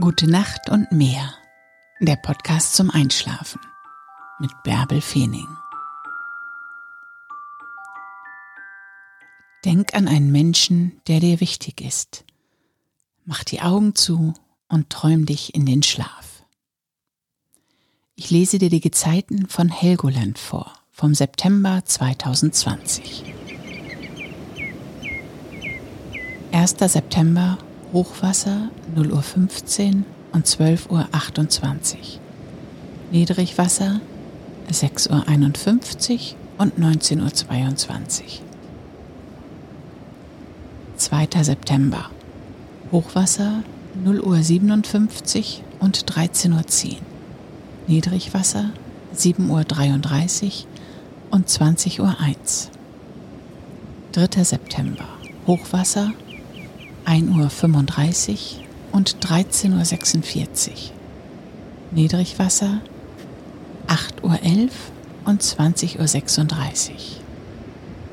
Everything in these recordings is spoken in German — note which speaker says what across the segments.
Speaker 1: Gute Nacht und mehr. Der Podcast zum Einschlafen mit Bärbel Feening. Denk an einen Menschen, der dir wichtig ist. Mach die Augen zu und träum dich in den Schlaf. Ich lese dir die Gezeiten von Helgoland vor, vom September 2020. 1. September Hochwasser 0 Uhr 15 und 12 Uhr 28. Niedrigwasser 6 Uhr 51 und 19 Uhr 22. 2. September Hochwasser 0 Uhr 57 und 13 Uhr 10. Niedrigwasser 7 Uhr 33 und 20 Uhr 1. 3. September Hochwasser 1.35 Uhr und 13.46 Uhr. Niedrigwasser 8.11 Uhr und 20.36 Uhr.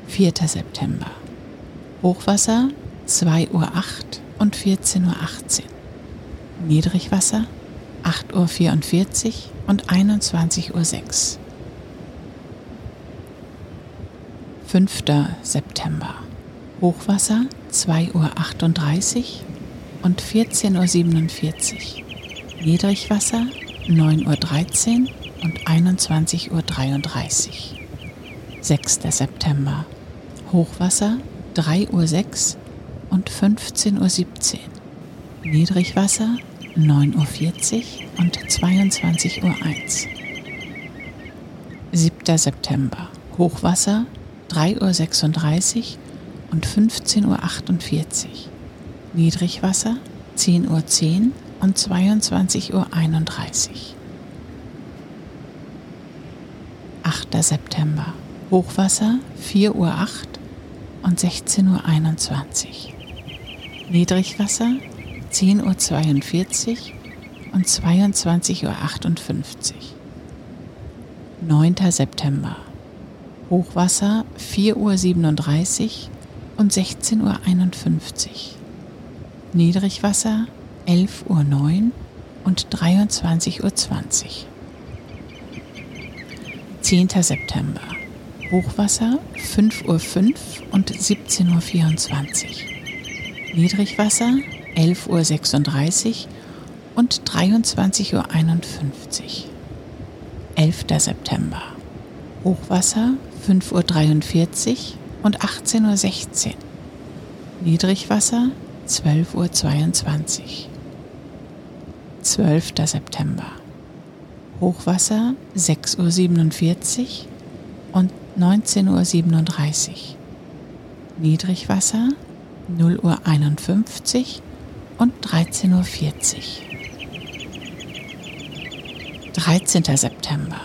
Speaker 1: 4. September. Hochwasser 2.08 Uhr und 14.18 Uhr. Niedrigwasser 8.44 Uhr und 21.06 Uhr. 5. September. Hochwasser 2.38 Uhr und 14.47 Uhr. Niedrigwasser 9.13 Uhr und 21.33 Uhr. 6. September. Hochwasser 3.06 Uhr und 15.17 Uhr. Niedrigwasser 9.40 Uhr und 22.01 Uhr. 7. September. Hochwasser 3.36 Uhr und 15.48 Uhr. Niedrigwasser 10.10 Uhr 10 und 22.31 Uhr. 8. September. Hochwasser 4.08 Uhr 8 und 16.21 Uhr. Niedrigwasser 10.42 Uhr und 22.58 Uhr. 9. September. Hochwasser 4.37 Uhr und 16.51 Uhr. Niedrigwasser 11.09 Uhr und 23.20 Uhr. 10. September. Hochwasser 5.05 Uhr und 17.24 Uhr. Niedrigwasser 11.36 Uhr und 23.51 Uhr. 11. September. Hochwasser 5.43 Uhr und 18.16 Uhr. Niedrigwasser 12.22 Uhr. 12. September. Hochwasser 6.47 Uhr und 19.37 Uhr. Niedrigwasser 0.51 Uhr und 13.40 Uhr. 13. September.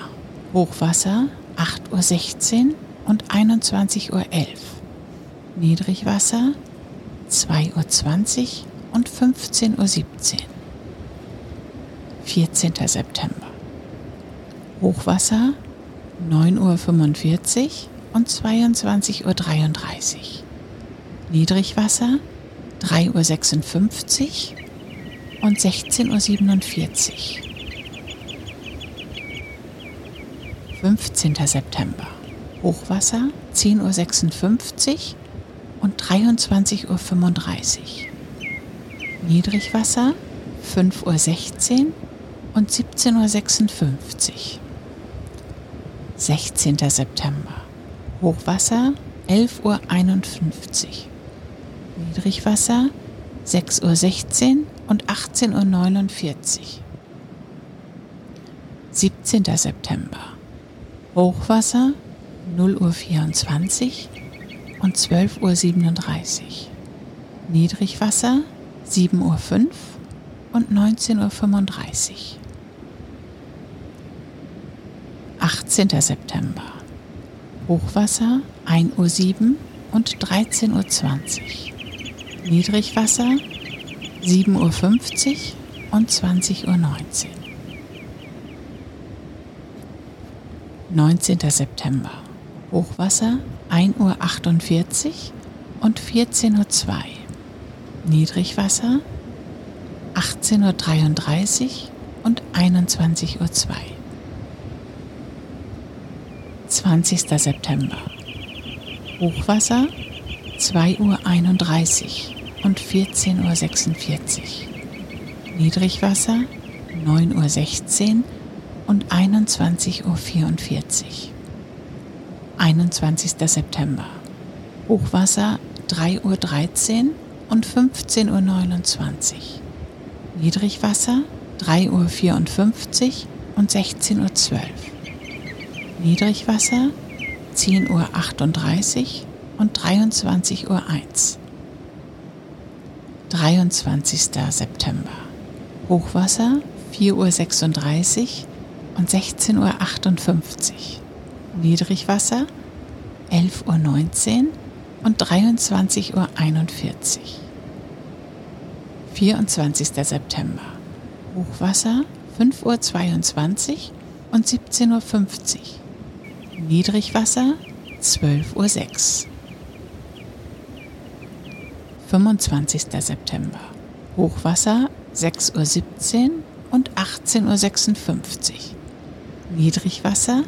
Speaker 1: Hochwasser 8.16 Uhr und 21.11 Uhr. Niedrigwasser 2.20 Uhr und 15.17 Uhr. 14. September. Hochwasser 9.45 Uhr und 22.33 Uhr. Niedrigwasser 3.56 Uhr und 16.47 Uhr. 15. September. Hochwasser 10.56 Uhr und 23.35 Uhr. Niedrigwasser 5.16 Uhr und 17.56 Uhr. 16. September. Hochwasser 11.51 Uhr. Niedrigwasser 6.16 Uhr und 18.49 Uhr. 17. September. Hochwasser 0 Uhr 24 und 12 Uhr 37. Niedrigwasser 7 Uhr 5 und 19 Uhr 35. 18. September. Hochwasser 1 Uhr 7 und 13 Uhr 20. Niedrigwasser 7 Uhr 50 und 20 Uhr 19. 19. September. Hochwasser 1.48 Uhr und 14.02 Uhr. Niedrigwasser 18.33 Uhr und 21.02 Uhr. 20. September. Hochwasser 2.31 Uhr und 14.46 Uhr. Niedrigwasser 9.16 Uhr und 21.44 Uhr. 21. September. Hochwasser 3.13 Uhr und 15.29 Uhr. Niedrigwasser 3.54 Uhr und 16.12 Uhr. Niedrigwasser 10.38 Uhr und 23.01 Uhr. 23. September. Hochwasser 4.36 Uhr und 16.58 Uhr. Niedrigwasser 11.19 Uhr und 23.41 Uhr. 24. September. Hochwasser 5.22 Uhr und 17.50 Uhr. Niedrigwasser 12.06 Uhr. 25. September. Hochwasser 6.17 Uhr und 18.56 Uhr. Niedrigwasser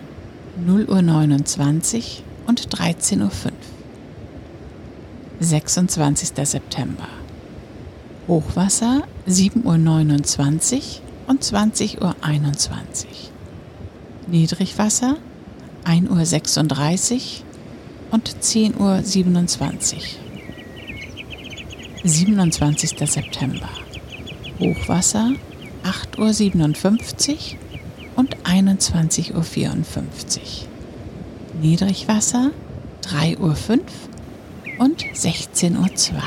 Speaker 1: 0.29 Uhr und 13.05 Uhr. 26. September. Hochwasser 7.29 Uhr und 20.21 Uhr. Niedrigwasser 1.36 Uhr und 10.27 Uhr. 27. September. Hochwasser 8.57 Uhr und 21.54 Uhr. Niedrigwasser 3.05 Uhr und 16.02 Uhr.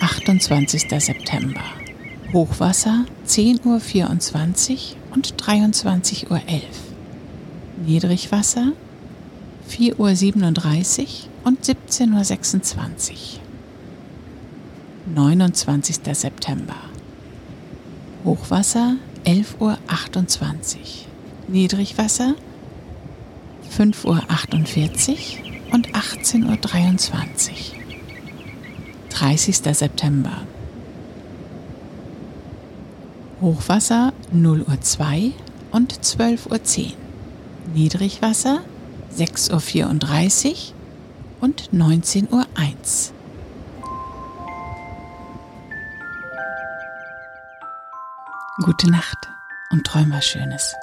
Speaker 1: 28. September. Hochwasser 10.24 Uhr und 23.11 Uhr. Niedrigwasser 4.37 Uhr und 17.26 Uhr. 29. September. Hochwasser 11.28 Uhr. Niedrigwasser 5.48 Uhr und 18.23 Uhr. 30. September. Hochwasser 0 Uhr 2 und 12.10 Uhr. Niedrigwasser 6.34 Uhr und 19.01 Uhr. Gute Nacht und träum was Schönes.